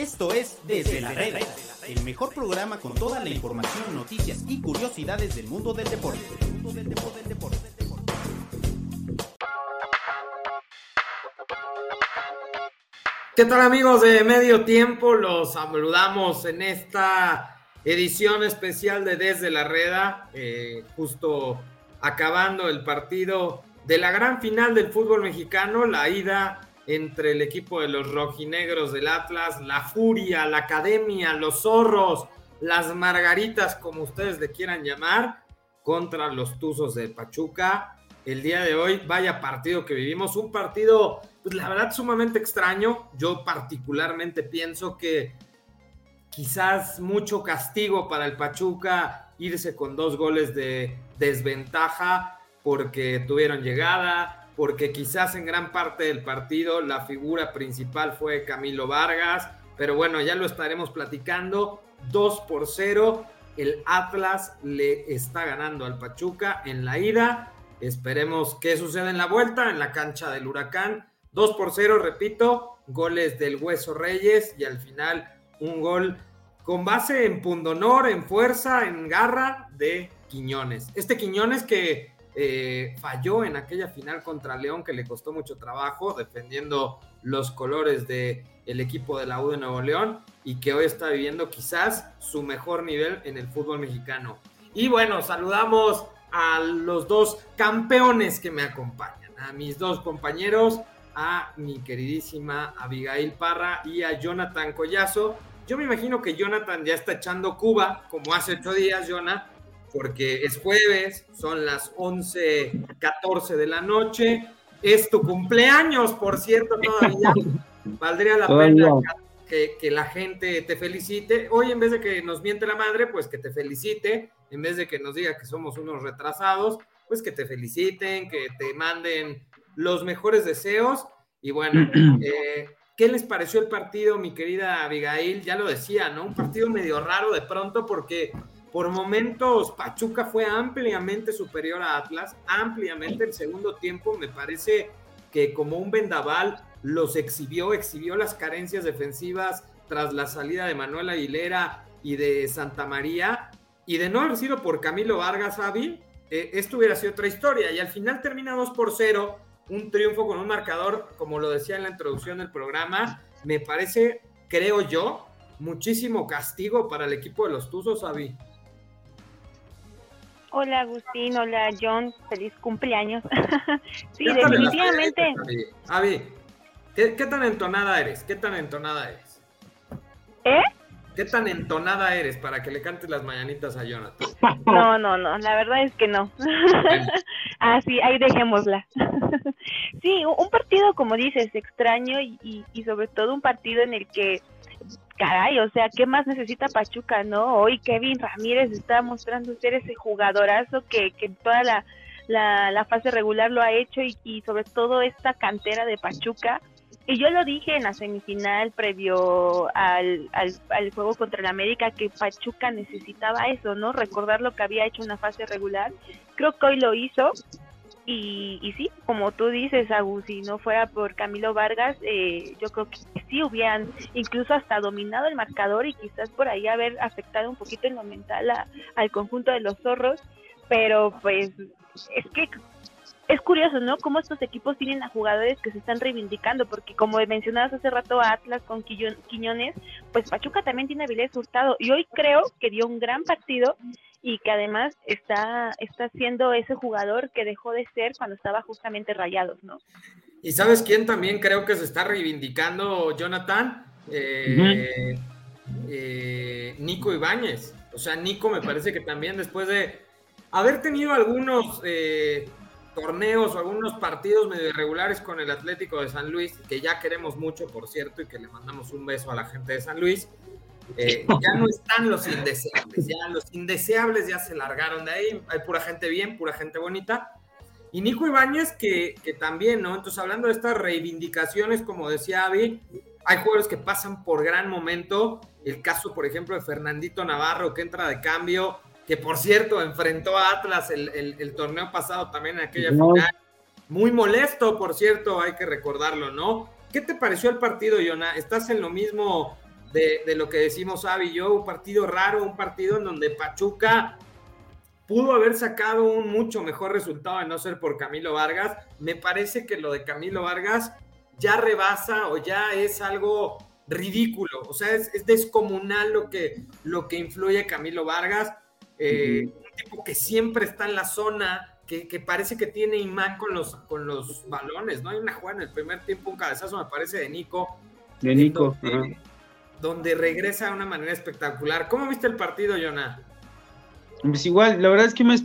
Esto es Desde la Reda, el mejor programa con toda la información, noticias y curiosidades del mundo del deporte. ¿Qué tal amigos de Medio Tiempo? Los saludamos en esta edición especial de Desde la Reda, eh, justo acabando el partido de la gran final del fútbol mexicano, la ida entre el equipo de los rojinegros del Atlas, la Furia, la Academia, los Zorros, las Margaritas, como ustedes le quieran llamar, contra los Tuzos de Pachuca. El día de hoy, vaya partido que vivimos, un partido, pues la verdad, sumamente extraño. Yo particularmente pienso que quizás mucho castigo para el Pachuca irse con dos goles de desventaja porque tuvieron llegada, porque quizás en gran parte del partido la figura principal fue Camilo Vargas, pero bueno, ya lo estaremos platicando. 2 por 0, el Atlas le está ganando al Pachuca en la ida. Esperemos qué sucede en la vuelta, en la cancha del Huracán. 2 por 0, repito, goles del Hueso Reyes y al final un gol con base en pundonor, en fuerza, en garra de Quiñones. Este Quiñones que eh, falló en aquella final contra León que le costó mucho trabajo defendiendo los colores del el equipo de la U de Nuevo León y que hoy está viviendo quizás su mejor nivel en el fútbol mexicano. Y bueno, saludamos a los dos campeones que me acompañan, a mis dos compañeros, a mi queridísima Abigail Parra y a Jonathan Collazo. Yo me imagino que Jonathan ya está echando Cuba, como hace ocho días, Jonathan porque es jueves, son las 11:14 de la noche. Es tu cumpleaños, por cierto, todavía. Valdría la pena que, que, la gente te felicite. Hoy, en vez de que nos miente la madre, pues que te felicite. En vez de que nos diga que somos unos retrasados, pues que te feliciten, que te manden los mejores deseos. Y bueno, eh, ¿qué les pareció el partido, mi querida Abigail? Ya lo decía, ¿no? Un partido medio raro de pronto porque por momentos, Pachuca fue ampliamente superior a Atlas, ampliamente. El segundo tiempo me parece que como un vendaval los exhibió, exhibió las carencias defensivas tras la salida de Manuel Aguilera y de Santa María. Y de no haber sido por Camilo Vargas, Avi, eh, esto hubiera sido otra historia. Y al final termina 2 por 0, un triunfo con un marcador, como lo decía en la introducción del programa. Me parece, creo yo, muchísimo castigo para el equipo de los Tuzos, Avi. Hola Agustín, hola John, feliz cumpleaños. sí, definitivamente. Avi, ¿qué, tan entonada eres? ¿Qué tan entonada eres? ¿Eh? ¿Qué tan entonada eres para que le cantes las mañanitas a Jonathan? No, no, no, la verdad es que no. ah, sí, ahí dejémosla. sí, un partido, como dices, extraño y, y sobre todo un partido en el que caray, o sea, ¿qué más necesita Pachuca, no? Hoy Kevin Ramírez está mostrando ser ese jugadorazo que, que toda la, la, fase regular lo ha hecho y, sobre todo esta cantera de Pachuca. Y yo lo dije en la semifinal previo al, al, al, juego contra el América que Pachuca necesitaba eso, ¿no? Recordar lo que había hecho en la fase regular. Creo que hoy lo hizo y, sí, como tú dices, Agus, si no fuera por Camilo Vargas, eh, yo creo que sí hubieran incluso hasta dominado el marcador y quizás por ahí haber afectado un poquito en lo mental al conjunto de los zorros, pero pues es que es curioso, ¿no? Cómo estos equipos tienen a jugadores que se están reivindicando, porque como mencionabas hace rato a Atlas con Quiñones, pues Pachuca también tiene habilidad Hurtado y hoy creo que dio un gran partido y que además está, está siendo ese jugador que dejó de ser cuando estaba justamente rayados, ¿no? Y sabes quién también creo que se está reivindicando, Jonathan? Eh, eh, Nico Ibáñez. O sea, Nico me parece que también después de haber tenido algunos eh, torneos o algunos partidos medio irregulares con el Atlético de San Luis, que ya queremos mucho, por cierto, y que le mandamos un beso a la gente de San Luis, eh, ya no están los indeseables, ya los indeseables ya se largaron de ahí, hay pura gente bien, pura gente bonita. Y Nico Ibáñez, que, que también, ¿no? Entonces, hablando de estas reivindicaciones, como decía Avi, hay jugadores que pasan por gran momento. El caso, por ejemplo, de Fernandito Navarro, que entra de cambio, que por cierto enfrentó a Atlas el, el, torneo pasado también en aquella final. Muy molesto, por cierto, hay que recordarlo, ¿no? ¿Qué te pareció el partido, Yona? ¿Estás en lo mismo de, de lo que decimos Avi y yo, un partido raro, un partido en donde Pachuca pudo haber sacado un mucho mejor resultado de no ser por Camilo Vargas. Me parece que lo de Camilo Vargas ya rebasa o ya es algo ridículo, o sea, es, descomunal lo que, lo que influye Camilo Vargas, eh, un tipo que siempre está en la zona, que, parece que tiene imán con los, con los balones, ¿no? Hay una jugada en el primer tiempo, un cabezazo me parece de Nico. De Nico. Donde, regresa de una manera espectacular. ¿Cómo viste el partido, Jonah? Pues igual, la verdad es que me,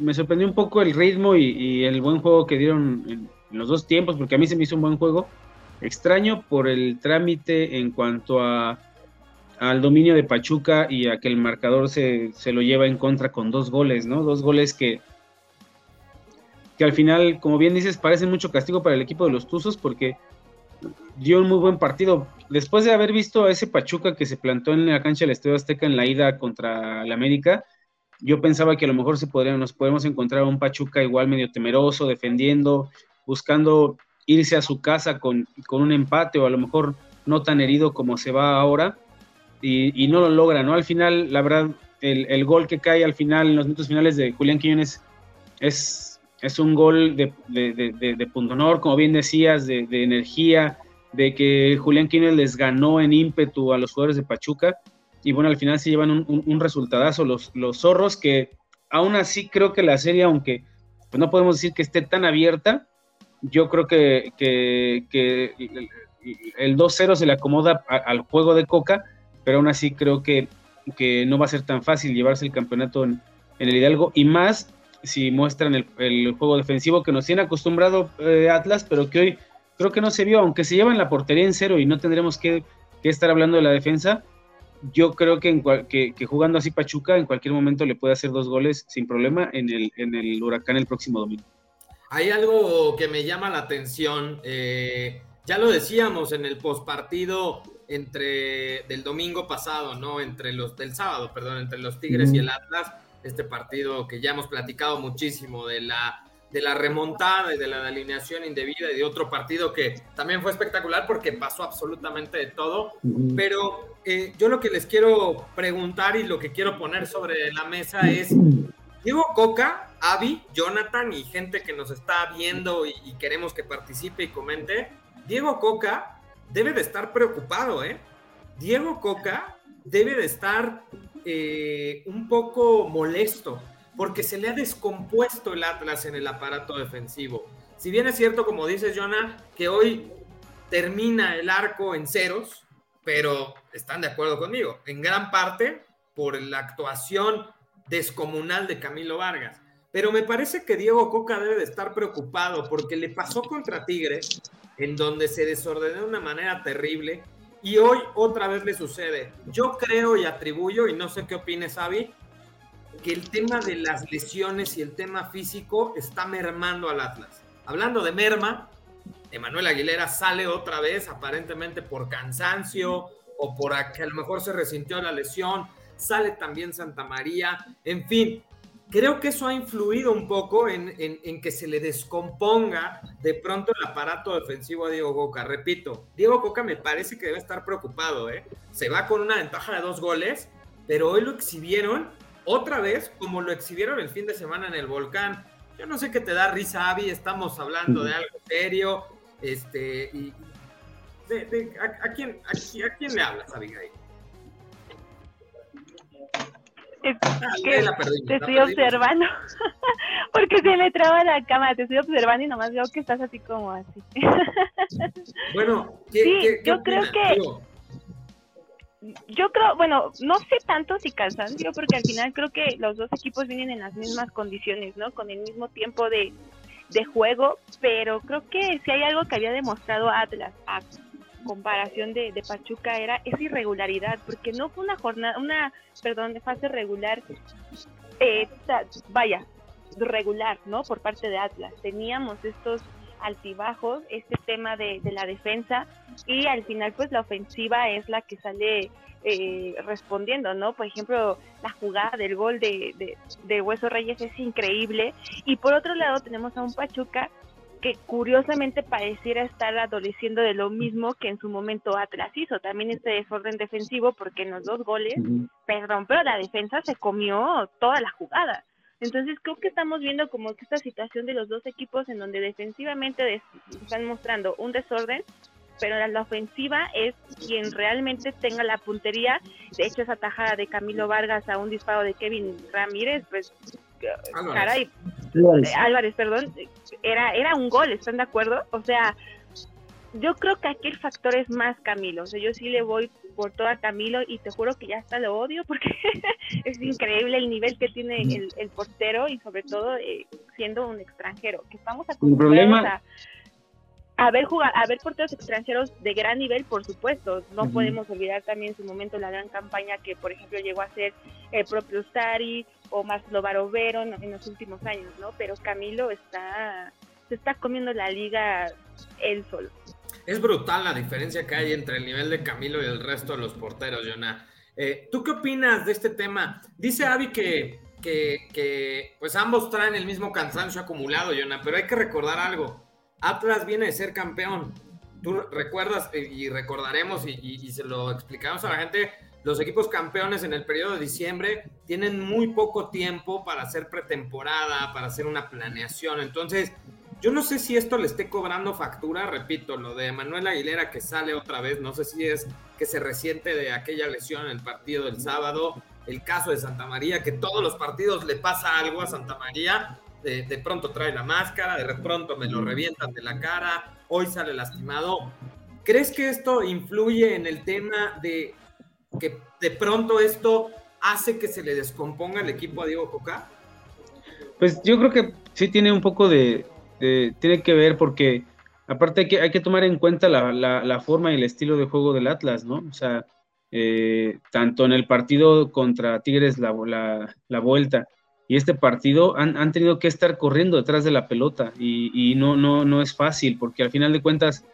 me, sorprendió un poco el ritmo y, el buen juego que dieron en, los dos tiempos, porque a mí se me hizo un buen juego. Extraño por el trámite en cuanto a al dominio de Pachuca y a que el marcador se, se, lo lleva en contra con dos goles, ¿no? Dos goles que, que al final, como bien dices, parecen mucho castigo para el equipo de los Tuzos porque dio un muy buen partido. Después de haber visto a ese Pachuca que se plantó en la cancha del Estadio Azteca en la ida contra el América, yo pensaba que a lo mejor se podría, nos podemos encontrar a un Pachuca igual medio temeroso, defendiendo, buscando irse a su casa con, un empate o a lo mejor no tan herido como se va ahora y, no lo logra, ¿no? Al final, la verdad, el, gol que cae al final, en los minutos finales de Julián Quiñones, es, es un gol de, de, punto honor, como bien decías, de, energía, de que Julián Quiñones les ganó en ímpetu a los jugadores de Pachuca. Y bueno, al final se llevan un, un, los, los zorros que aún así creo que la serie, aunque pues no podemos decir que esté tan abierta, yo creo que, el 2-0 se le acomoda al juego de Coca, pero aún así creo que, que, no va a ser tan fácil llevarse el campeonato en, el Hidalgo. Y más si muestran el, juego defensivo que nos tiene acostumbrado eh, Atlas, pero que hoy creo que no se vio, aunque se llevan la portería en cero y no tendremos que, estar hablando de la defensa. Yo creo que, en que, jugando así Pachuca en cualquier momento le puede hacer dos goles sin problema en el, en el Huracán el próximo domingo. Hay algo que me llama la atención. Eh, ya lo decíamos en el postpartido entre del domingo pasado, ¿no? Entre los del sábado, perdón, entre los Tigres y el Atlas. Este partido que ya hemos platicado muchísimo de la de la remontada y de la alineación indebida y de otro partido que también fue espectacular porque pasó absolutamente de todo. Pero eh, yo lo que les quiero preguntar y lo que quiero poner sobre la mesa es Diego Coca, Avi, Jonathan y gente que nos está viendo y, queremos que participe y comente. Diego Coca debe de estar preocupado, ¿eh? Diego Coca debe de estar eh, un poco molesto porque se le ha descompuesto el Atlas en el aparato defensivo. Si bien es cierto, como dices, Jonah, que hoy termina el arco en ceros, pero están de acuerdo conmigo, en gran parte por la actuación descomunal de Camilo Vargas. Pero me parece que Diego Coca debe de estar preocupado porque le pasó contra Tigres, en donde se desordenó de una manera terrible, y hoy otra vez le sucede. Yo creo y atribuyo, y no sé qué opines, Avi, que el tema de las lesiones y el tema físico está mermando al Atlas. Hablando de merma, Emanuel Aguilera sale otra vez, aparentemente por cansancio o por que a lo mejor se resintió la lesión sale también Santa María, en fin, creo que eso ha influido un poco en, que se le descomponga de pronto el aparato defensivo a Diego Coca. Repito, Diego Coca me parece que debe estar preocupado, ¿eh? Se va con una ventaja de dos goles, pero hoy lo exhibieron otra vez como lo exhibieron el fin de semana en el volcán. Yo no sé qué te da risa, Avi, estamos hablando de algo serio, este, y... a, quién, a, quién le hablas, Abigail? Es que te estoy observando. Porque se le traba la cámara, te estoy observando y nomás veo que estás así como así. bueno, sí, yo creo que. Yo creo, bueno, no sé tanto si cansancio, porque al final creo que los dos equipos vienen en las mismas condiciones, ¿no? Con el mismo tiempo de, de juego, pero creo que si hay algo que había demostrado Atlas comparación de, Pachuca era esa irregularidad, porque no fue una jornada, una, perdón, fase regular, eh, vaya, regular, ¿no? Por parte de Atlas. Teníamos estos altibajos, este tema de, la defensa y al final pues la ofensiva es la que sale eh, respondiendo, ¿no? Por ejemplo, la jugada del gol de, de Hueso Reyes es increíble y por otro lado tenemos a un Pachuca que curiosamente pareciera estar adoleciendo de lo mismo que en su momento Atlas hizo, también este desorden defensivo porque en los dos goles, perdón, pero la defensa se comió toda la jugada. Entonces creo que estamos viendo como que esta situación de los dos equipos en donde defensivamente están mostrando un desorden, pero la ofensiva es quien realmente tenga la puntería. De hecho, esa tajada de Camilo Vargas a un disparo de Kevin Ramírez, pues, caray, Álvarez. perdón, era, era un gol, ¿están de acuerdo? O sea, yo creo que aquí el factor es más Camilo. O sea, yo sí le voy por todo a Camilo y te juro que ya hasta lo odio porque es increíble el nivel que tiene el, portero y sobre todo eh, siendo un extranjero, que estamos acostumbrados a ver jugar, a ver porteros extranjeros de gran nivel, por supuesto. No podemos olvidar también en su momento la gran campaña que, por ejemplo, llegó a ser el propio Stari o Marcelo Barovero en, los últimos años, ¿no? Pero Camilo está se está comiendo la liga él solo. Es brutal la diferencia que hay entre el nivel de Camilo y el resto de los porteros, Jonah. Eh, ¿Tú qué opinas de este tema? Dice Avi que, que, que, pues ambos traen el mismo cansancio acumulado, Jonah, pero hay que recordar algo. Atlas viene de ser campeón. Tú recuerdas eh, y recordaremos y, se lo explicamos a la gente, los equipos campeones en el periodo de diciembre tienen muy poco tiempo para hacer pretemporada, para hacer una planeación. Entonces, yo no sé si esto le esté cobrando factura, repito, lo de Manuel Aguilera que sale otra vez, no sé si es que se resiente de aquella lesión en el partido del sábado, el caso de Santa María, que todos los partidos le pasa algo a Santa María, de, pronto trae la máscara, de pronto me lo revientan de la cara, hoy sale lastimado. ¿Crees que esto influye en el tema de que de pronto esto hace que se le descomponga el equipo a Diego Coca? Pues yo creo que sí tiene un poco de, tiene que ver porque aparte hay que, hay que tomar en cuenta la, forma y el estilo de juego del Atlas, ¿no? O sea, eh, tanto en el partido contra Tigres la, la vuelta, y este partido han, tenido que estar corriendo detrás de la pelota y, no, no, no es fácil porque al final de cuentas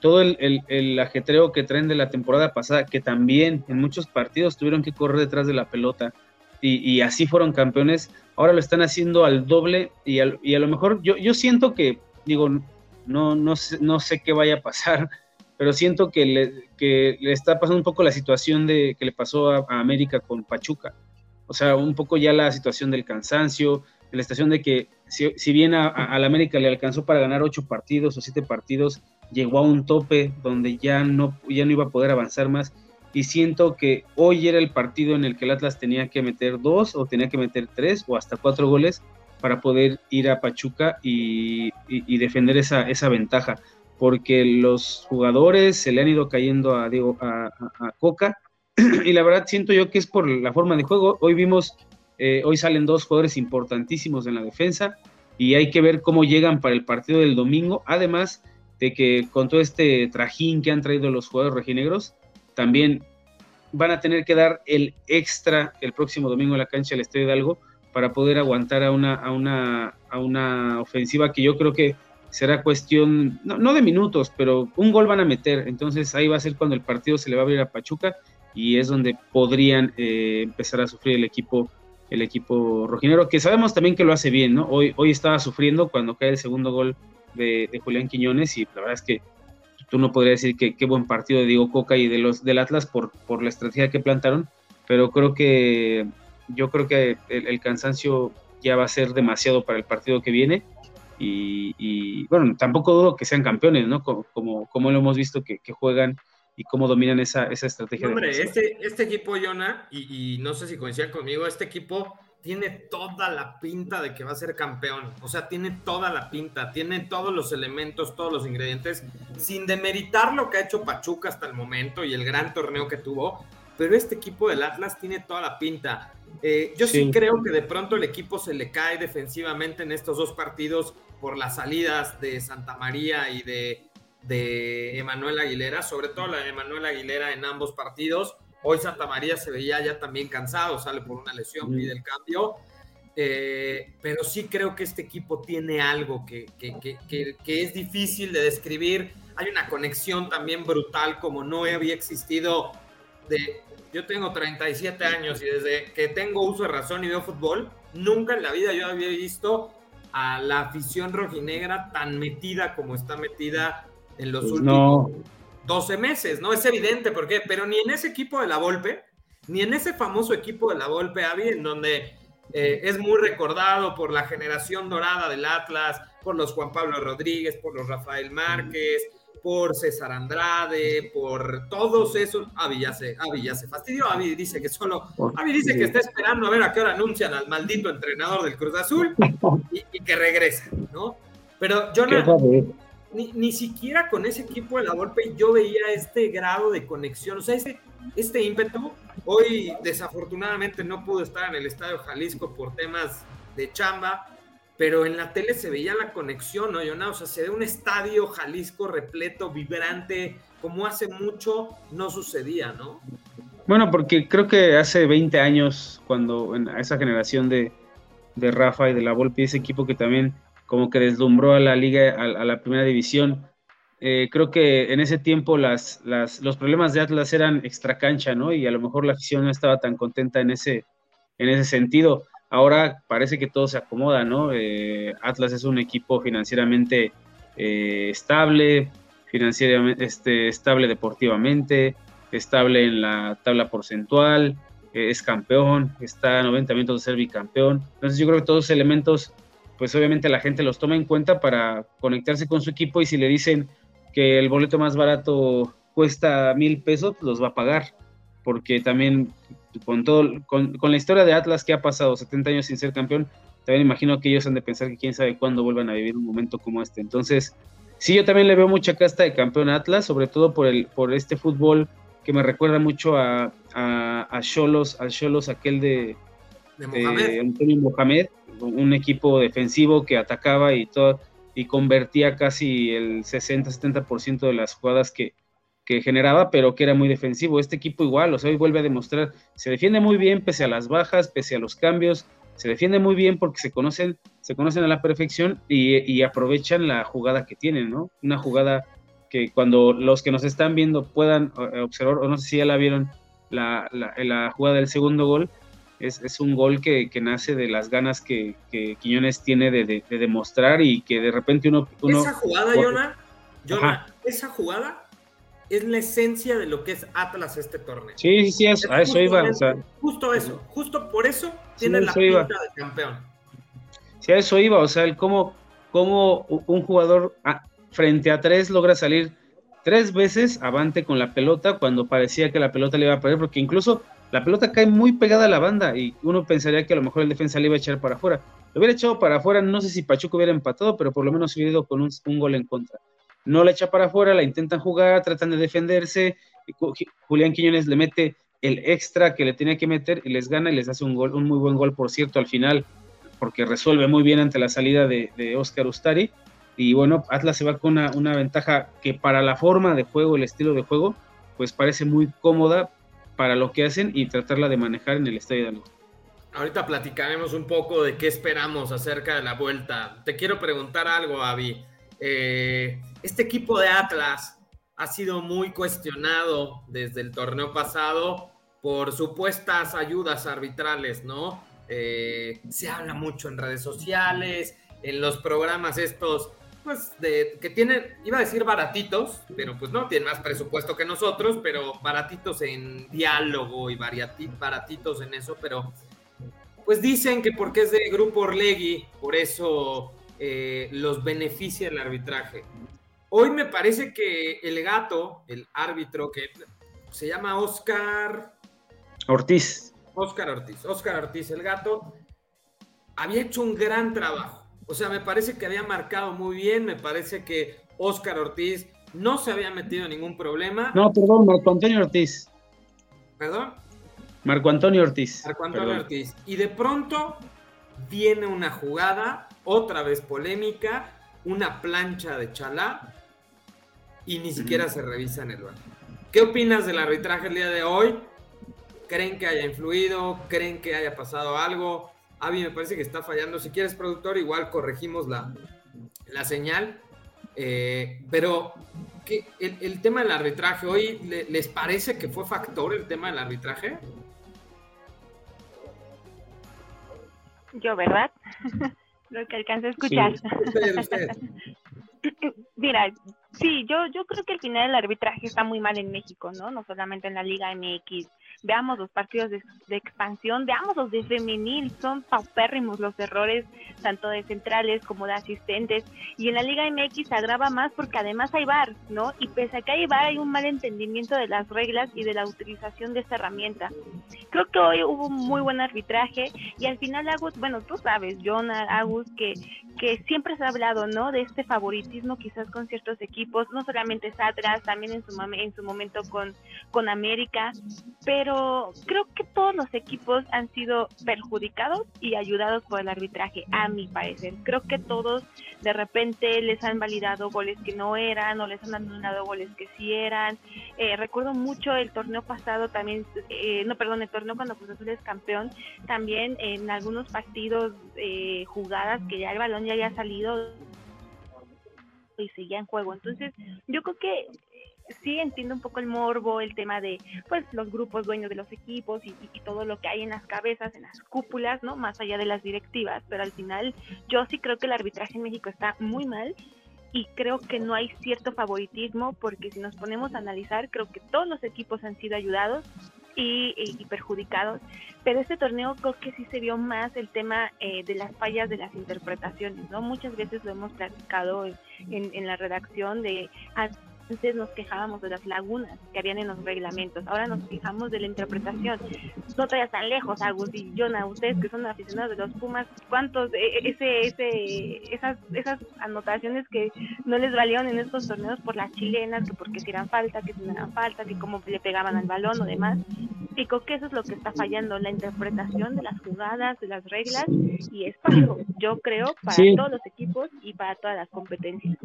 todo el, ajetreo que traen de la temporada pasada, que también en muchos partidos tuvieron que correr detrás de la pelota y, así fueron campeones, ahora lo están haciendo al doble y, a lo mejor yo, yo siento que, digo, no, no, sé, no sé qué vaya a pasar, pero siento que le, que le está pasando un poco la situación de que le pasó a América con Pachuca o sea, un poco ya la situación del cansancio, la situación de que si, bien a, la América le alcanzó para ganar ocho partidos o siete partidos, llegó a un tope donde ya no, ya no iba a poder avanzar más. Y siento que hoy era el partido en el que el Atlas tenía que meter dos o tenía que meter tres o hasta cuatro goles para poder ir a Pachuca y, defender esa, esa ventaja. Porque los jugadores se le han ido cayendo a, Diego, a, a Coca y la verdad siento yo que es por la forma de juego. Hoy vimos, eh, hoy salen dos jugadores importantísimos en la defensa y hay que ver cómo llegan para el partido del domingo. Además de que con todo este trajín que han traído los jugadores rojinegros, también van a tener que dar el extra el próximo domingo en la cancha del Estadio Hidalgo para poder aguantar a una, a una, a una ofensiva que yo creo que será cuestión, no, no de minutos, pero un gol van a meter. Entonces ahí va a ser cuando el partido se le va a abrir a Pachuca y es donde podrían eh, empezar a sufrir el equipo el equipo rojinero, que sabemos también que lo hace bien, ¿no? Hoy, hoy estaba sufriendo cuando cae el segundo gol de, Julián Quiñones y la verdad es que tú no podrías decir que qué buen partido de Diego Coca y de los del Atlas por, por la estrategia que plantaron, pero creo que yo creo que el, cansancio ya va a ser demasiado para el partido que viene y, bueno, tampoco dudo que sean campeones, ¿no? Como, como, lo hemos visto que juegan y cómo dominan esa, esa estrategia. Hombre, este, este equipo, Jonah, y, no sé si coinciden conmigo, este equipo tiene toda la pinta de que va a ser campeón. O sea, tiene toda la pinta, tiene todos los elementos, todos los ingredientes, sin demeritar lo que ha hecho Pachuca hasta el momento y el gran torneo que tuvo. Pero este equipo del Atlas tiene toda la pinta. Eh, yo sí. creo que de pronto el equipo se le cae defensivamente en estos dos partidos por las salidas de Santa María y de, de Emanuel Aguilera, sobre todo la de Emanuel Aguilera en ambos partidos. Hoy Santa María se veía ya también cansado, sale por una lesión, pide el cambio. Eh, pero sí creo que este equipo tiene algo que, que, es difícil de describir. Hay una conexión también brutal como no había existido de... Yo tengo 37 años y desde que tengo uso de razón y veo fútbol, nunca en la vida yo había visto a la afición rojinegra tan metida como está metida en los pues últimos 12 meses, ¿no? Es evidente, ¿por qué? Pero ni en ese equipo de la Volpe, ni en ese famoso equipo de la Volpe, Avi, en donde eh, es muy recordado por la generación dorada del Atlas, por los Juan Pablo Rodríguez, por los Rafael Márquez, por César Andrade, por todos esos. Avi ya se, Avi ya se fastidió. Avi dice que solo. Avi dice que está esperando a ver a qué hora anuncian al maldito entrenador del Cruz Azul y, que regrese, ¿no? Pero yo no. Ni, ni, siquiera con ese equipo de la golpe yo veía este grado de conexión, o sea, este, este ímpetu. Hoy desafortunadamente no pudo estar en el Estadio Jalisco por temas de chamba, pero en la tele se veía la conexión, ¿no? O sea, se ve un estadio Jalisco repleto, vibrante, como hace mucho no sucedía, ¿no? Bueno, porque creo que hace 20 años, cuando en esa generación de, de Rafa y de la Volpi, ese equipo que también como que deslumbró a la liga, a, la primera división, eh, creo que en ese tiempo las, las, los problemas de Atlas eran extra cancha, ¿no? Y a lo mejor la afición no estaba tan contenta en ese, en ese sentido. Ahora parece que todo se acomoda, ¿no? Eh, Atlas es un equipo financieramente eh, estable, financieramente este, estable deportivamente, estable en la tabla porcentual, es campeón, está a 90 minutos de ser bicampeón. Entonces yo creo que todos esos elementos, pues obviamente la gente los toma en cuenta para conectarse con su equipo y si le dicen que el boleto más barato cuesta mil pesos, los va a pagar, porque también con, todo, con, la historia de Atlas que ha pasado 70 años sin ser campeón, también imagino que ellos han de pensar que quién sabe cuándo vuelvan a vivir un momento como este. Entonces, sí, yo también le veo mucha casta de campeón Atlas, sobre todo por, el, por este fútbol que me recuerda mucho a Cholos, a Cholos aquel de, de, Antonio Mohamed, un equipo defensivo que atacaba y todo y convertía casi el 60-70% de las jugadas que, que generaba, pero que era muy defensivo. Este equipo igual, o sea, hoy vuelve a demostrar, se defiende muy bien pese a las bajas, pese a los cambios, se defiende muy bien porque se conocen, se conocen a la perfección y, aprovechan la jugada que tienen, ¿no? Una jugada que cuando los que nos están viendo puedan eh, observar, o no sé si ya la vieron, la, la, jugada del segundo gol, es, es un gol que, que, nace de las ganas que, que Quiñones tiene de, de, demostrar y que de repente uno... uno esa jugada, Jonah, esa jugada es la esencia de lo que es Atlas este torneo. Sí, sí, sí, a eso iba. justo eso, justo por eso tiene la pinta de campeón. Sí, a eso iba, o sea, el cómo, cómo un jugador frente a tres logra salir tres veces avante con la pelota cuando parecía que la pelota le iba a perder, porque incluso la pelota cae muy pegada a la banda y uno pensaría que a lo mejor el defensa le iba a echar para afuera. Lo hubiera echado para afuera, no sé si Pachuco hubiera empatado, pero por lo menos hubiera ido con un gol en contra no la echa para afuera, la intentan jugar, tratan de defenderse. Julián Quiñones le mete el extra que le tenía que meter y les gana y les hace un gol, un muy buen gol, por cierto, al final, porque resuelve muy bien ante la salida de, Oscar Ustari. Y bueno, Atlas se va con una, ventaja que para la forma de juego, el estilo de juego, pues parece muy cómoda para lo que hacen y tratarla de manejar en el estadio de Ahorita platicaremos un poco de qué esperamos acerca de la vuelta. Te quiero preguntar algo, Avi. Eh, este equipo de Atlas ha sido muy cuestionado desde el torneo pasado por supuestas ayudas arbitrales, ¿no? Eh, se habla mucho en redes sociales, en los programas estos, pues, de, que tienen, iba a decir baratitos, pero pues no, tienen más presupuesto que nosotros, pero baratitos en diálogo y baratitos en eso, pero pues dicen que porque es de Grupo Orlegui, por eso eh, los beneficia el arbitraje. Hoy me parece que el gato, el árbitro, que se llama Oscar Ortiz. Oscar Ortiz. Oscar Ortiz, el gato, había hecho un gran trabajo. O sea, me parece que había marcado muy bien, me parece que Oscar Ortiz no se había metido en ningún problema. No, perdón, Marco Antonio Ortiz. ¿Perdón? Marco Antonio Ortiz. Marco Antonio Ortiz. Y de pronto viene una jugada, otra vez polémica, una plancha de chalá y ni siquiera se revisa en el bar. ¿Qué opinas del arbitraje el día de hoy? ¿Creen que haya influido? ¿Creen que haya pasado algo? Avi me parece que está fallando. Si quieres, productor, igual corregimos la, la señal. Eh, pero ¿qué, el, tema del arbitraje, ¿hoy les parece que fue factor el tema del arbitraje? Yo, ¿verdad? Lo que alcancé a escuchar. Mira, sí, yo, yo creo que al final el arbitraje está muy mal en México, ¿no? No solamente en la Liga MX, veamos los partidos de, expansión, veamos los de femenil, son paupérrimos los errores tanto de centrales como de asistentes y en la Liga MX se agrava más porque además hay VAR, ¿no? Y pese a que hay VAR hay un mal entendimiento de las reglas y de la utilización de esta herramienta. Creo que hoy hubo un muy buen arbitraje y al final Agus, bueno, tú sabes, Jonah, Agus, que, que siempre se ha hablado, ¿no? De este favoritismo quizás con ciertos equipos, no solamente Satras, también en su, en su momento con, con América, pero creo que todos los equipos han sido perjudicados y ayudados por el arbitraje, a mi parecer. Creo que todos de repente les han validado goles que no eran o les han anulado goles que sí eran. Eh, recuerdo mucho el torneo pasado también, eh, no, perdón, el torneo cuando Cruz Azul es campeón, también en algunos partidos, eh, jugadas que ya el balón ya había salido y seguía en juego. Entonces, yo creo que sí entiendo un poco el morbo, el tema de pues los grupos dueños de los equipos y, todo lo que hay en las cabezas, en las cúpulas, ¿no? Más allá de las directivas, pero al final yo sí creo que el arbitraje en México está muy mal y creo que no hay cierto favoritismo porque si nos ponemos a analizar, creo que todos los equipos han sido ayudados y, perjudicados, pero este torneo creo que sí se vio más el tema eh, de las fallas de las interpretaciones, ¿no? Muchas veces lo hemos platicado en, en la redacción de antes nos quejábamos de las lagunas que habían en los reglamentos, ahora nos quejamos de la interpretación. No te tan lejos, Agus y Jonah, ustedes que son aficionados de los Pumas, ¿cuántos, ese, ese, esas, esas anotaciones que no les valieron en estos torneos por las chilenas, que porque si eran falta, que si no eran falta, que cómo le pegaban al balón o demás? Que eso es lo que está fallando, la interpretación de las jugadas, de las reglas, y es para, yo creo, para todos los equipos y para todas las competencias.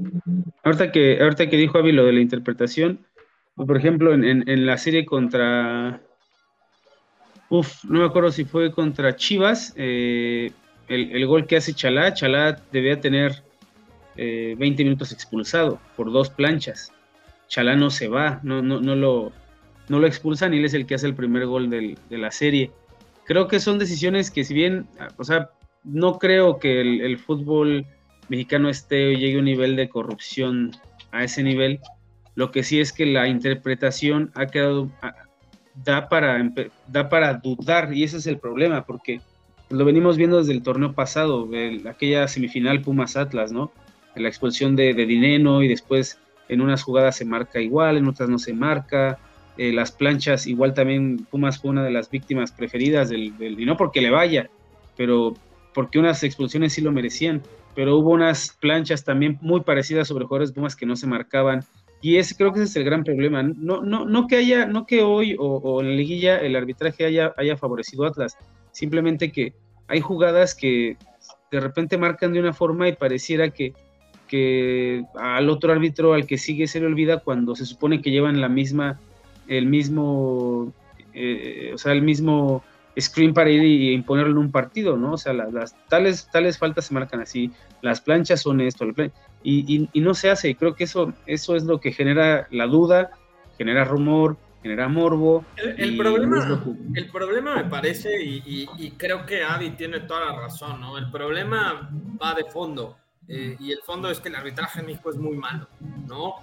Ahorita que, ahorita que dijo Avi lo de la interpretación, por ejemplo, en, la serie contra, uf, no me acuerdo si fue contra Chivas, eh, el, gol que hace Chalá, Chalá debía tener 20 eh, minutos expulsado por dos planchas. Chalá no se va, no, no, no, lo, no lo expulsan y él es el que hace el primer gol de la serie. Creo que son decisiones que si bien, o sea, no creo que el, fútbol mexicano esté o llegue a un nivel de corrupción a ese nivel, lo que sí es que la interpretación ha quedado, da para, da para dudar y ese es el problema, porque lo venimos viendo desde el torneo pasado, aquella semifinal Pumas Atlas, ¿no? La expulsión de, de, Dineno y después en unas jugadas se marca igual, en otras no se marca. Eh, las planchas, igual también Pumas fue una de las víctimas preferidas del, y no porque le vaya, pero porque unas expulsiones sí lo merecían, pero hubo unas planchas también muy parecidas sobre jugadores Pumas que no se marcaban y ese creo que ese es el gran problema. No, no, no que haya, no que hoy o, en la liguilla el arbitraje haya, haya favorecido a Atlas, simplemente que hay jugadas que de repente marcan de una forma y pareciera que, que al otro árbitro al que sigue se le olvida cuando se supone que llevan la misma, el mismo, eh, o sea, el mismo screen para ir y imponerlo en un partido, ¿no? O sea, las, tales, tales faltas se marcan así, las planchas son esto, y, no se hace, y creo que eso, eso es lo que genera la duda, genera rumor, genera morbo. El, problema, el problema me parece, y, creo que Adi tiene toda la razón, ¿no? El problema va de fondo, eh, y el fondo es que el arbitraje en México es muy malo, ¿no?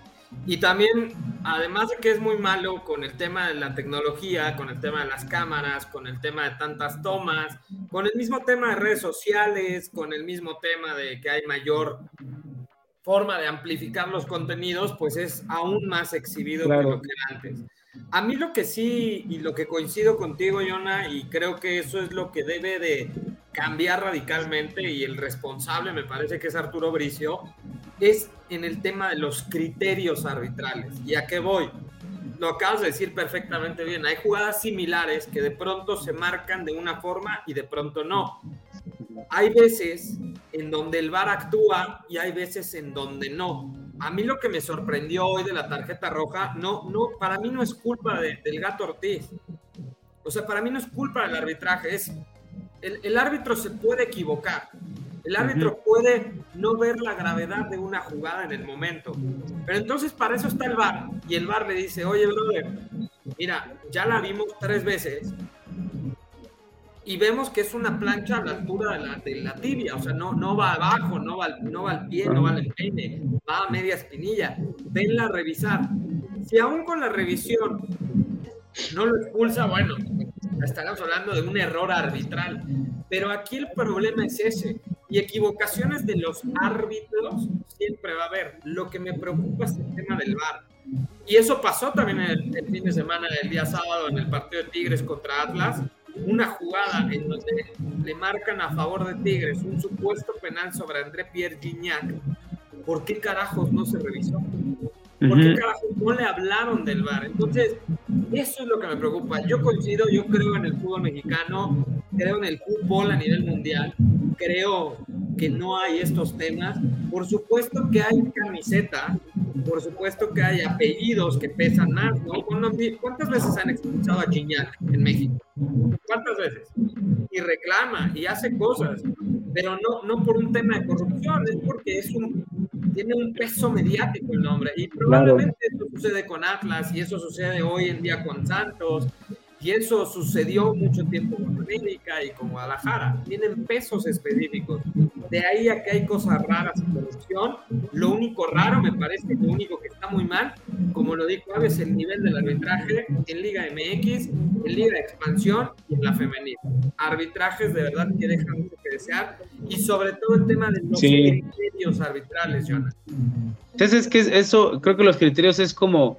Y también, además de que es muy malo con el tema de la tecnología, con el tema de las cámaras, con el tema de tantas tomas, con el mismo tema de redes sociales, con el mismo tema de que hay mayor forma de amplificar los contenidos, pues es aún más exhibido que lo que era antes. A mí lo que sí, y lo que coincido contigo, Yona, y creo que eso es lo que debe de cambiar radicalmente, y el responsable me parece que es Arturo Bricio, es en el tema de los criterios arbitrales. ¿Y a qué voy? Lo acabas de decir perfectamente bien. Hay jugadas similares que de pronto se marcan de una forma y de pronto no. Hay veces en donde el VAR actúa y hay veces en donde no. A mí lo que me sorprendió hoy de la tarjeta roja, no, no, para mí no es culpa del gato Ortiz. O sea, para mí no es culpa del arbitraje, es el, el árbitro se puede equivocar. El árbitro puede no ver la gravedad de una jugada en el momento. Pero entonces para eso está el VAR. Y el VAR le dice, oye, brother, mira, ya la vimos tres veces y vemos que es una plancha a la altura de la, de la tibia, o sea, no, no va abajo, no va, no va al pie, no va al empeine, va a media espinilla. Venla a revisar. Si aún con la revisión no lo expulsa, bueno, estaremos hablando de un error arbitral. Pero aquí el problema es ese. Y equivocaciones de los árbitros siempre va a haber. Lo que me preocupa es el tema del VAR. Y eso pasó también el, el fin de semana, el día sábado, en el partido de Tigres contra Atlas una jugada en donde le marcan a favor de Tigres un supuesto penal sobre André Pierre Gignac, ¿por qué carajos no se revisó? ¿Por qué carajos no le hablaron del VAR? Entonces, eso es lo que me preocupa. Yo coincido, yo creo en el fútbol mexicano, creo en el fútbol a nivel mundial, creo que no hay estos temas. Por supuesto que hay camiseta, por supuesto que hay apellidos que pesan más, ¿no? ¿Cuántas veces han expulsado a Gignac en México? ¿Cuántas veces? Y reclama y hace cosas, pero no, no por un tema de corrupción, es porque es un, tiene un peso mediático el nombre. Y probablemente eso sucede con Atlas y eso sucede hoy en día con Santos y eso sucedió mucho tiempo con América y con Guadalajara. Tienen pesos específicos. De ahí a que hay cosas raras en corrupción. Lo único raro, me parece, lo único que está muy mal, como lo dijo Aves, es el nivel del arbitraje en Liga MX, en Liga de Expansión y en la femenina. Arbitrajes de verdad que dejan mucho que desear. Y sobre todo el tema de los criterios arbitrales, Jonas. Entonces, es que eso, creo que los criterios es como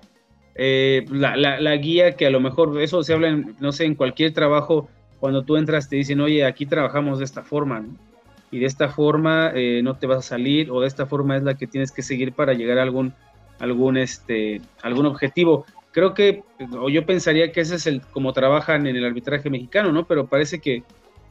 eh, la, la, guía que a lo mejor eso se habla, en, no sé, en cualquier trabajo, cuando tú entras te dicen, oye, aquí trabajamos de esta forma. Y de esta forma eh, no te vas a salir, o de esta forma es la que tienes que seguir para llegar a algún, algún, este, algún objetivo. Creo que, o yo pensaría que ese es el como trabajan en el arbitraje mexicano, ¿no? Pero parece que,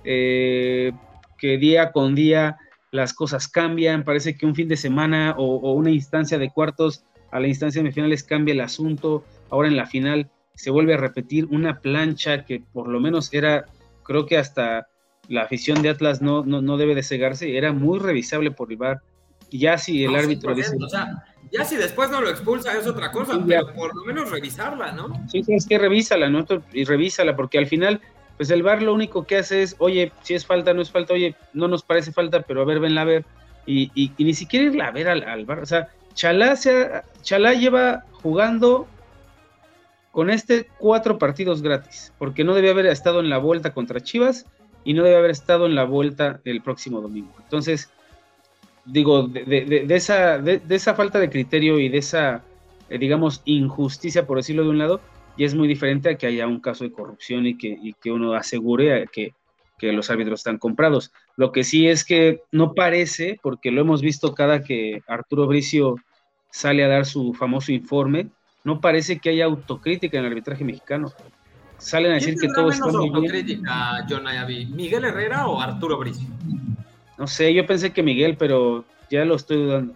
eh, que día con día las cosas cambian, parece que un fin de semana o una instancia de cuartos a la instancia de finales cambia el asunto, ahora en la final se vuelve a repetir una plancha que por lo menos era, creo que hasta la afición de Atlas no, no, debe de cegarse, era muy revisable por el VAR. Y ya si el árbitro dice... O sea, ya si después no lo expulsa es otra cosa, pero por lo menos revisarla, ¿no? Sí, es que revísala, ¿no? Y revísala, porque al final, pues el VAR lo único que hace es, oye, si es falta, no es falta, oye, no nos parece falta, pero a ver, venla a ver. Y, y, ni siquiera irla a ver al, al VAR, o sea, Chalá, se Chalá lleva jugando con este cuatro partidos gratis, porque no debe haber estado en la vuelta contra Chivas y no debe haber estado en la vuelta el próximo domingo. Entonces, digo, de, esa, de, esa falta de criterio y de esa, eh, digamos, injusticia, por decirlo de un lado, y es muy diferente a que haya un caso de corrupción y que, que uno asegure que, que los árbitros están comprados. Lo que sí es que no parece, porque lo hemos visto cada que Arturo Bricio sale a dar su famoso informe, no parece que haya autocrítica en el arbitraje mexicano. Salen a decir que todo está muy autocrítica, John ¿Miguel Herrera o Arturo Bricio? No sé, yo pensé que Miguel, pero ya lo estoy dudando.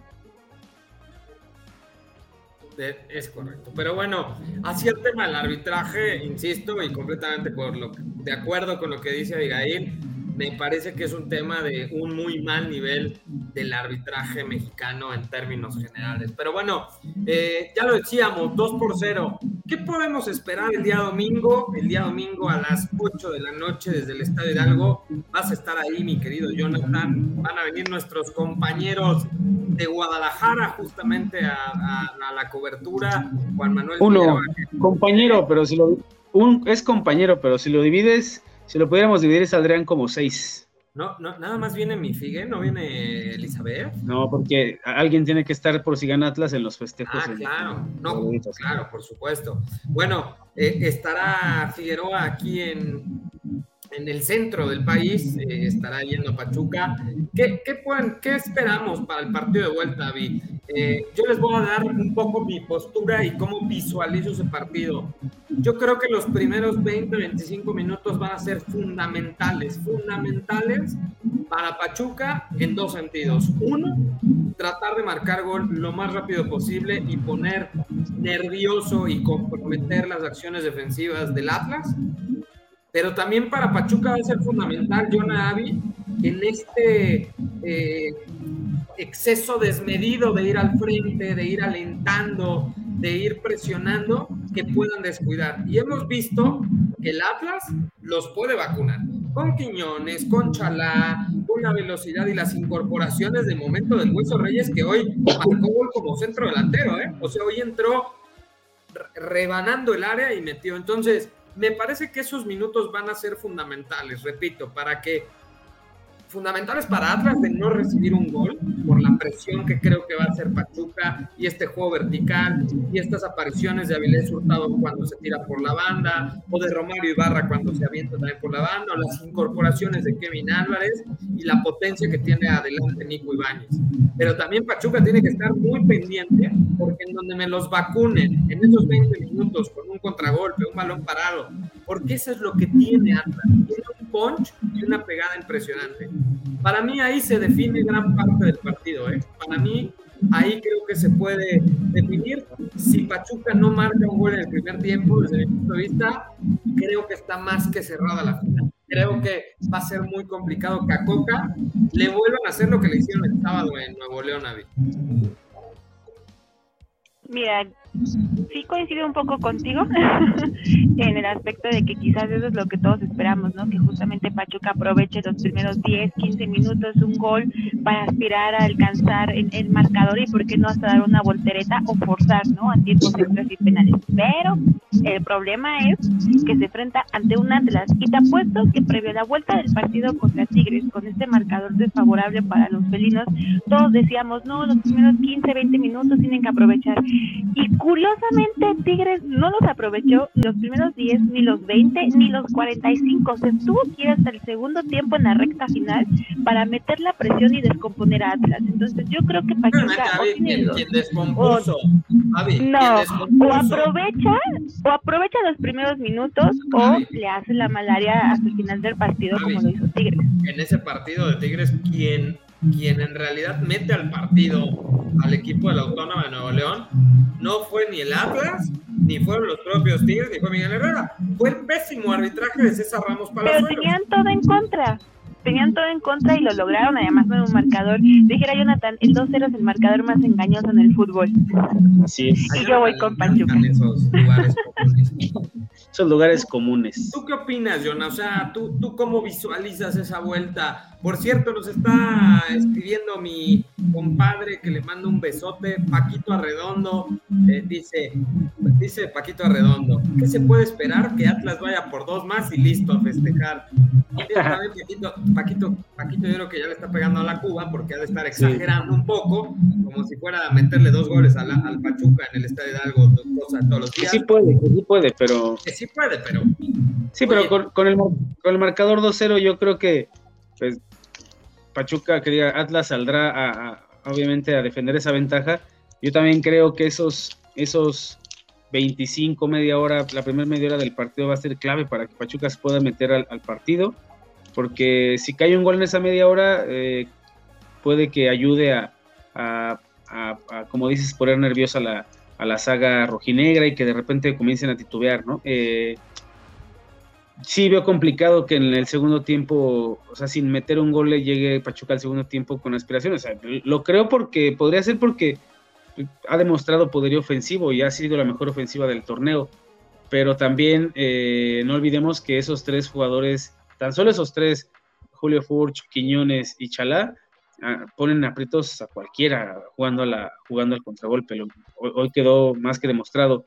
Es correcto. Pero bueno, así el tema del arbitraje, insisto, y completamente por lo, de acuerdo con lo que dice Abigail, me parece que es un tema de un muy mal nivel del arbitraje mexicano en términos generales. Pero bueno, eh, ya lo decíamos, 2 por 0. ¿Qué podemos esperar el día domingo? El día domingo a las 8 de la noche desde el Estadio Hidalgo. Vas a estar ahí, mi querido Jonathan. Van a venir nuestros compañeros de Guadalajara justamente a, la cobertura. Juan Manuel. Uno, compañero, pero si lo... Un, es compañero, pero si lo divides si lo pudiéramos dividir, saldrían como seis. No, no, nada más viene mi Figue, no viene Elizabeth. No, porque alguien tiene que estar por si gana Atlas en los festejos. Ah, claro, no, claro, por supuesto. Bueno, eh, estará Figueroa aquí en, en el centro del país, eh, estará yendo Pachuca. ¿Qué, qué, pueden, ¿Qué esperamos para el partido de vuelta, David? Eh, yo les voy a dar un poco mi postura y cómo visualizo ese partido. Yo creo que los primeros 20, 25 minutos van a ser fundamentales, fundamentales para Pachuca en dos sentidos. Uno, tratar de marcar gol lo más rápido posible y poner nervioso y comprometer las acciones defensivas del Atlas pero también para Pachuca va a ser fundamental, Jonah Avi, en este eh, exceso desmedido de ir al frente, de ir alentando, de ir presionando, que puedan descuidar. Y hemos visto que el Atlas los puede vacunar. con Quiñones, con Chalá, la velocidad y las incorporaciones de momento del Hueso Reyes que hoy marcó como centro delantero, ¿eh? O sea, hoy entró rebanando el área y metió. Entonces, me parece que esos minutos van a ser fundamentales, repito, para que fundamentales para Atlas de no recibir un gol por la presión que creo que va a hacer Pachuca y este juego vertical y estas apariciones de Avilés Hurtado cuando se tira por la banda o de Romario Ibarra cuando se avienta también por la banda o las incorporaciones de Kevin Álvarez y la potencia que tiene adelante Nico Ibáñez. Pero también Pachuca tiene que estar muy pendiente porque en donde me los vacunen en esos 20 minutos con un contragolpe, un balón parado, porque eso es lo que tiene Atlas. Tiene un punch y una pegada impresionante. Para mí ahí se define gran parte del partido. ¿eh? Para mí ahí creo que se puede definir. Si Pachuca no marca un gol en el primer tiempo, desde mi punto de vista, creo que está más que cerrada la final. Creo que va a ser muy complicado que a Coca le vuelvan a hacer lo que le hicieron el sábado en Nuevo León, Avi. Mira, sí coincido un poco contigo en el aspecto de que quizás eso es lo que todos esperamos, ¿no? Que justamente Pachuca aproveche los primeros 10, 15 minutos, un gol para aspirar a alcanzar el, marcador y por qué no hasta dar una voltereta o forzar, ¿no? A tiempos extras y penales. Pero el problema es que se enfrenta ante un Atlas y te apuesto que previo a la vuelta del partido contra Tigres, con este marcador desfavorable para los felinos, todos decíamos, no, los primeros 15, 20 minutos tienen que aprovechar. Y curiosamente Tigres no los aprovechó los primeros 10, ni los 20, ni los 45. Se tuvo que ir hasta el segundo tiempo en la recta final para meter la presión y descomponer a Atlas. Entonces yo creo que Pachuca... no, o aprovecha, o aprovecha los primeros minutos o le hace la malaria hasta el final del partido como lo hizo Tigres. En ese partido de Tigres, quien quien en realidad mete al partido al equipo de la Autónoma de Nuevo León no fue ni el Atlas, ni fueron los propios Tigres, ni fue Miguel Herrera. Fue el pésimo arbitraje de César Ramos Palazuelos. Pero tenían todo en contra. Tenían todo en contra y lo lograron, además con un marcador. Dijera Jonathan, el 2-0 es el marcador más engañoso en el fútbol. Así es. Y yo voy con Pachuca. Esos lugares esos lugares comunes. ¿Tú qué opinas, Jonah? O sea, ¿tú, ¿tú cómo visualizas esa vuelta? Por cierto, nos está escribiendo mi compadre que le manda un besote, Paquito Arredondo. Eh, dice, dice Paquito Arredondo, ¿qué se puede esperar? Que Atlas vaya por dos más y listo a festejar. Paquito, Paquito, Paquito, yo creo que ya le está pegando a la Cuba porque ha de estar exagerando un poco, como si fuera a meterle dos goles al Pachuca en el Estadio de Algo todos los días. sí puede, sí puede, pero sí puede, pero. Sí, pero con, el, con el marcador 2-0, yo creo que pues, Pachuca, quería Atlas saldrá a, obviamente a defender esa ventaja. Yo también creo que esos, esos 25, media hora, la primera media hora del partido va a ser clave para que Pachuca se pueda meter al, partido, porque si cae un gol en esa media hora, eh, puede que ayude a, como dices, poner nerviosa la, a la saga rojinegra y que de repente comiencen a titubear, ¿no? Eh, sí veo complicado que en el segundo tiempo, o sea, sin meter un gol le llegue Pachuca al segundo tiempo con aspiraciones. O sea, lo creo porque podría ser porque ha demostrado poderío ofensivo y ha sido la mejor ofensiva del torneo. Pero también eh, no olvidemos que esos tres jugadores, tan solo esos tres, Julio Furch, Quiñones y Chalá, ponen aprietos a cualquiera jugando, al contragolpe. Hoy, quedó más que demostrado.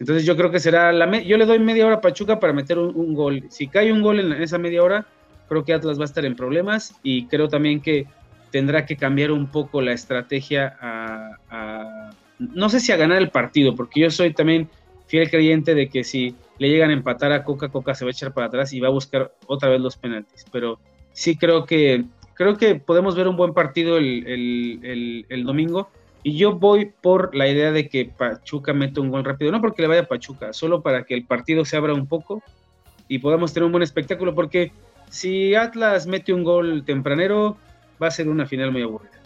Entonces yo creo que será la... yo le doy media hora a Pachuca para meter un, gol. Si cae un gol en esa media hora, creo que Atlas va a estar en problemas y creo también que tendrá que cambiar un poco la estrategia a, no sé si a ganar el partido, porque yo soy también fiel creyente de que si le llegan a empatar a Coca, Coca se va a echar para atrás y va a buscar otra vez los penaltis. Pero sí creo que creo que podemos ver un buen partido el, domingo. Y yo voy por la idea de que Pachuca mete un gol rápido, no porque le vaya a Pachuca, solo para que el partido se abra un poco y podamos tener un buen espectáculo, porque si Atlas mete un gol tempranero, va a ser una final muy aburrida.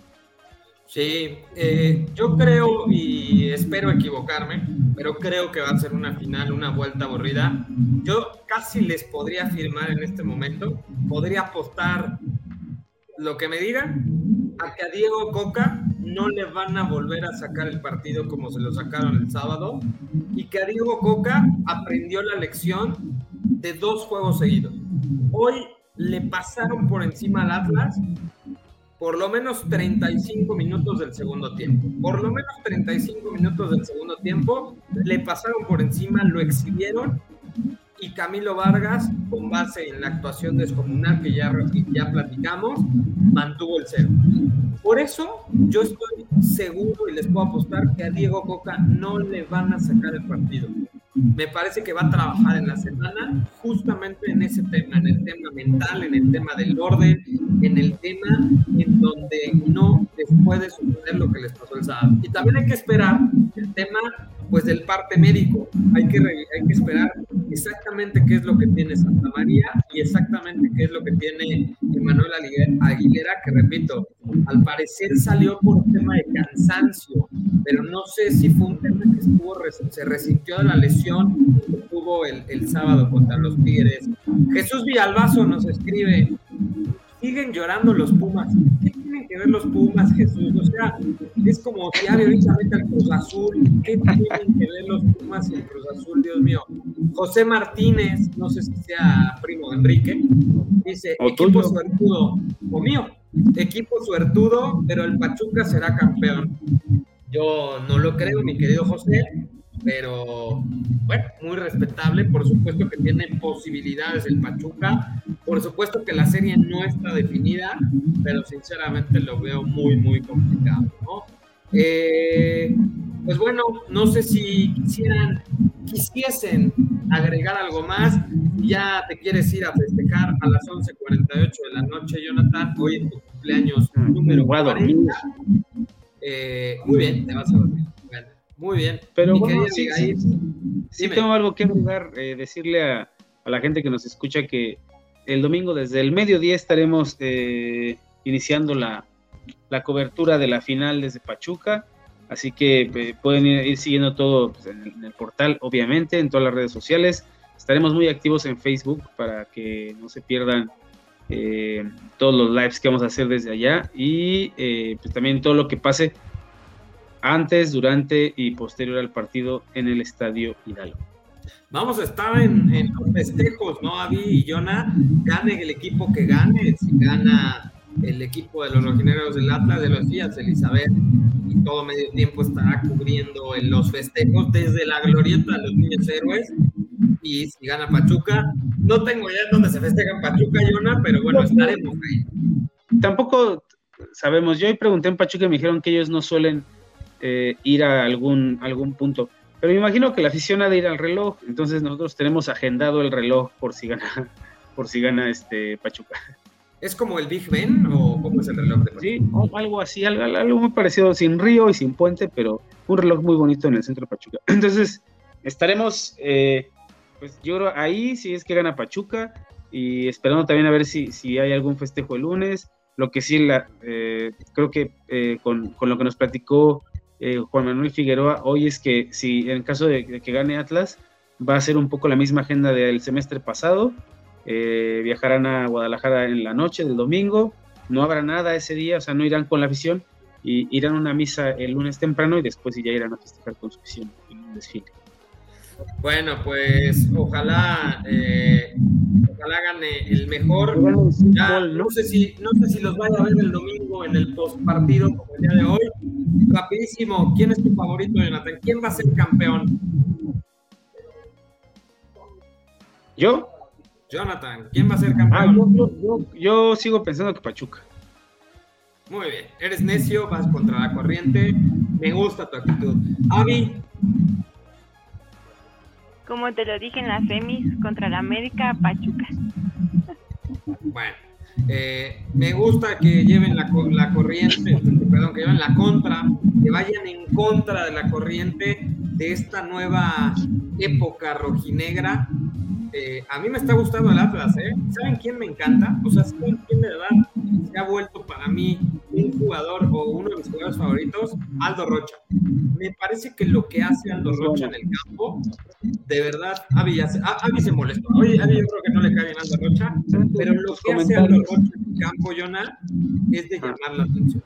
Sí, eh, yo creo y espero equivocarme, pero creo que va a ser una final, una vuelta aburrida. Yo casi les podría afirmar en este momento, podría apostar lo que me digan, a que a Diego Coca no le van a volver a sacar el partido como se lo sacaron el sábado y que a Diego Coca aprendió la lección de dos juegos seguidos. Hoy le pasaron por encima al Atlas por lo menos 35 minutos del segundo tiempo. Por lo menos 35 minutos del segundo tiempo le pasaron por encima, lo exhibieron y Camilo Vargas, con base en la actuación descomunal que ya, ya platicamos, mantuvo el cero. Por eso yo estoy seguro y les puedo apostar que a Diego Coca no le van a sacar el partido. Me parece que va a trabajar en la semana justamente en ese tema, en el tema mental, en el tema del orden, en el tema en donde no les puede suceder lo que les pasó el sábado. Y también hay que esperar el tema pues del parte médico. Hay que, hay que esperar exactamente qué es lo que tiene Santa María y exactamente qué es lo que tiene Emanuel Aguilera, que repito, al parecer salió por un tema de cansancio, pero no sé si fue un tema que estuvo, se resintió de la lesión que tuvo el, el sábado contra los Tigres. Jesús Villalbazo nos escribe, siguen llorando los Pumas. ¿Qué tienen que ver los Pumas, Jesús? O sea, es como si ahorita mete al Cruz Azul. ¿Qué tienen que ver los Pumas y el Cruz Azul, Dios mío? José Martínez, no sé si sea primo de Enrique, dice, equipo suertudo, o mío, equipo suertudo, pero el Pachuca será campeón. Yo no lo creo, mi querido José, pero bueno, muy respetable. Por supuesto que tiene posibilidades el Pachuca. Por supuesto que la serie no está definida, pero sinceramente lo veo muy, muy complicado. ¿no? Eh, pues bueno, no sé si quisieran, quisiesen agregar algo más. Ya te quieres ir a festejar a las 11:48 de la noche, Jonathan. Hoy es tu cumpleaños mm, número 40. Eh, muy bien, te vas a dormir. Muy bien. Pero bueno, sí, sí, tengo algo que agregar, eh, decirle a, la gente que nos escucha que el domingo desde el mediodía estaremos eh, iniciando la, cobertura de la final desde Pachuca. Así que eh, pueden ir, siguiendo todo pues, en, el, portal, obviamente, en todas las redes sociales. Estaremos muy activos en Facebook para que no se pierdan todos los lives que vamos a hacer desde allá y pues también todo lo que pase antes, durante y posterior al partido en el Estadio Hidalgo. Vamos a estar en, los festejos, ¿no, Avi y Jonah? Gane el equipo que gane, si gana el equipo de los rojineros del Atlas de los días, Elizabeth, y todo medio tiempo estará cubriendo en los festejos desde la glorieta de los niños héroes. Y si gana Pachuca, no tengo idea dónde se festeja en Pachuca, Jonah, pero bueno, estaremos ahí. Tampoco sabemos, yo hoy pregunté en Pachuca y me dijeron que ellos no suelen eh, ir a algún, algún punto. Pero me imagino que la afición ha de ir al reloj, entonces nosotros tenemos agendado el reloj por si gana, por si gana este Pachuca. ¿Es como el Big Ben o cómo es el reloj de Pachuca? Sí, algo así, algo, muy parecido, sin río y sin puente, pero un reloj muy bonito en el centro de Pachuca. Entonces, estaremos, eh, pues yo creo ahí, si es que gana Pachuca, y esperando también a ver si, si hay algún festejo el lunes. Lo que sí, la, eh, creo que con, con, lo que nos platicó eh, Juan Manuel Figueroa hoy es que si en caso de, que gane Atlas, va a ser un poco la misma agenda del semestre pasado. Eh, viajarán a Guadalajara en la noche del domingo, no habrá nada ese día, o sea, no irán con la afición, y irán a una misa el lunes temprano y después ya irán a festejar con su afición en un desfile. Bueno, pues ojalá, eh, ojalá gane el mejor. no sé si, no sé si los vaya a ver el domingo en el post partido como el día de hoy. Rapidísimo, ¿quién es tu favorito, Jonathan? ¿Quién va a ser campeón? ¿Yo? Jonathan, ¿quién va a ser campeón? Ah, yo, sigo pensando que Pachuca. Muy bien, eres necio, vas contra la corriente. Me gusta tu actitud. Avi, como te lo dije en las semis contra la América, Pachuca. Bueno, eh, me gusta que lleven la, la, corriente, perdón, que lleven la contra, que vayan en contra de la corriente de esta nueva época rojinegra eh, a mí me está gustando el Atlas, ¿eh? ¿Saben quién me encanta? O sea, ¿saben quién de verdad se ha vuelto para mí un jugador o uno de mis jugadores favoritos? Aldo Rocha. Me parece que lo que hace Aldo Rocha en el campo, de verdad, Avi, se molestó. Oye, Avi yo creo que no le cae bien Aldo Rocha, pero lo que hace Aldo Rocha en el campo, Jonah, es de ah. llamar la atención.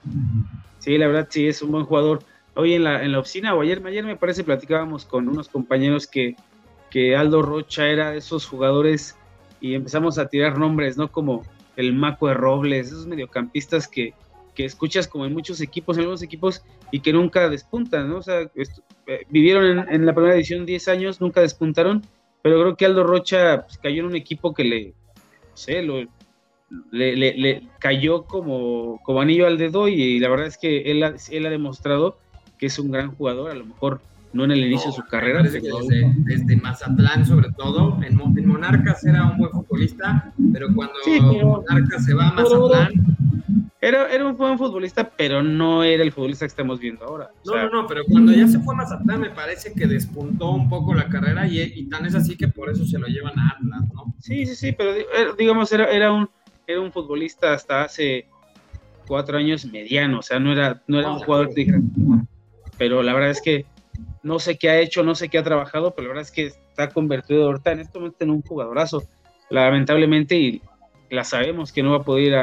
Sí, la verdad, sí, es un buen jugador. Hoy en la, en la oficina, o ayer, ayer me parece, platicábamos con unos compañeros que que Aldo Rocha era de esos jugadores y empezamos a tirar nombres, ¿no? Como el Maco de Robles, esos mediocampistas que, que escuchas como en muchos equipos, en algunos equipos, y que nunca despuntan, ¿no? O sea, eh, vivieron en, la primera edición 10 años, nunca despuntaron, pero creo que Aldo Rocha pues, cayó en un equipo que le, no sé, lo, le, le, cayó como, como anillo al dedo y, la verdad es que él él ha demostrado que es un gran jugador, a lo mejor no en el inicio de su carrera. Desde, Mazatlán, sobre todo, en, Monarcas era un buen futbolista, pero cuando Monarcas se va a Mazatlán. Era, era un buen futbolista, pero no era el futbolista que estamos viendo ahora. No, no, no, pero cuando ya se fue a Mazatlán, me parece que despuntó un poco la carrera y, tan es así que por eso se lo llevan a Atlas, ¿no? Sí, sí, sí, pero digamos, era, era, un, era un futbolista hasta hace cuatro años mediano, o sea, no era, no era un jugador de pero la verdad es que no sé qué ha hecho, no sé qué ha trabajado, pero la verdad es que está convertido ahorita en este momento en un jugadorazo. Lamentablemente, y la sabemos que no va a poder ir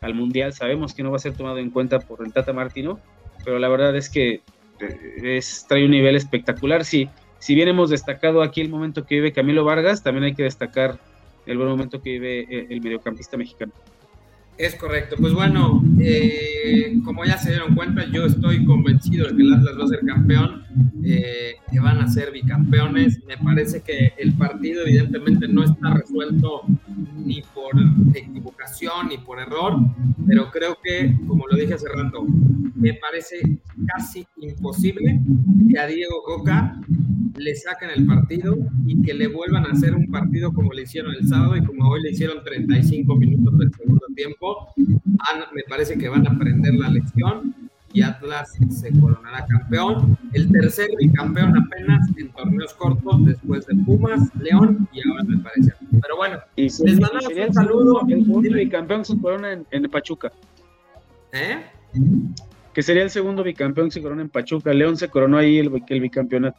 al Mundial, sabemos que no va a ser tomado en cuenta por el Tata Martino, pero la verdad es que eh, es, trae un nivel espectacular. Si, si bien hemos destacado aquí el momento que vive Camilo Vargas, también hay que destacar el buen momento que vive eh, el mediocampista mexicano. Es correcto. Pues bueno, eh, como ya se dieron cuenta, yo estoy convencido de que el Atlas va a ser campeón, eh, que van a ser bicampeones. Me parece que el partido evidentemente no está resuelto ni por equivocación ni por error, pero creo que, como lo dije hace rato, me parece casi imposible que a Diego Coca le saquen el partido y que le vuelvan a hacer un partido como le hicieron el sábado y como hoy le hicieron 35 minutos del segundo tiempo. Me parece que van a aprender la lección y Atlas se coronará campeón. El tercer bicampeón apenas en torneos cortos después de Pumas, León y ahora me parece. Pero bueno, les mandamos un saludo. El segundo bicampeón se corona en, en Pachuca. ¿Eh? Que sería el segundo bicampeón que se corona en Pachuca. León se coronó ahí el, el bicampeonato.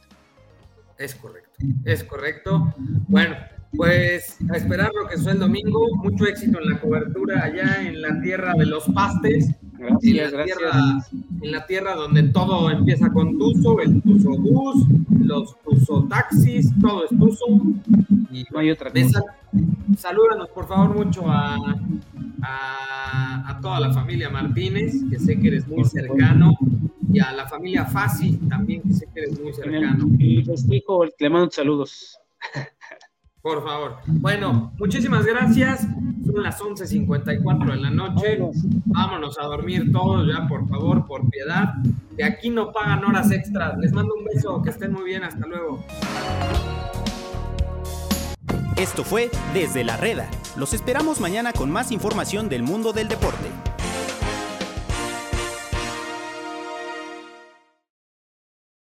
Es correcto, es correcto. Bueno, pues a esperar lo que es el domingo. Mucho éxito en la cobertura allá en la tierra de los pastes. Gracias, en la, Tierra, en la tierra donde todo empieza con Tuzo, el Tuzo Bus, los Tuzo Taxis, todo es Tuzo. Y no hay otra cosa. salúdanos por favor mucho a, a, toda la familia Martínez, que sé que eres muy cercano, y a la familia Fasi también, que sé que eres muy cercano. Y festejo, le mando saludos. Por favor. Bueno, muchísimas gracias. Son las 11.54 de la noche. Vámonos a dormir todos ya, por favor, por piedad. De aquí no pagan horas extras. Les mando un beso. Que estén muy bien. Hasta luego. Esto fue Desde la Reda. Los esperamos mañana con más información del mundo del deporte.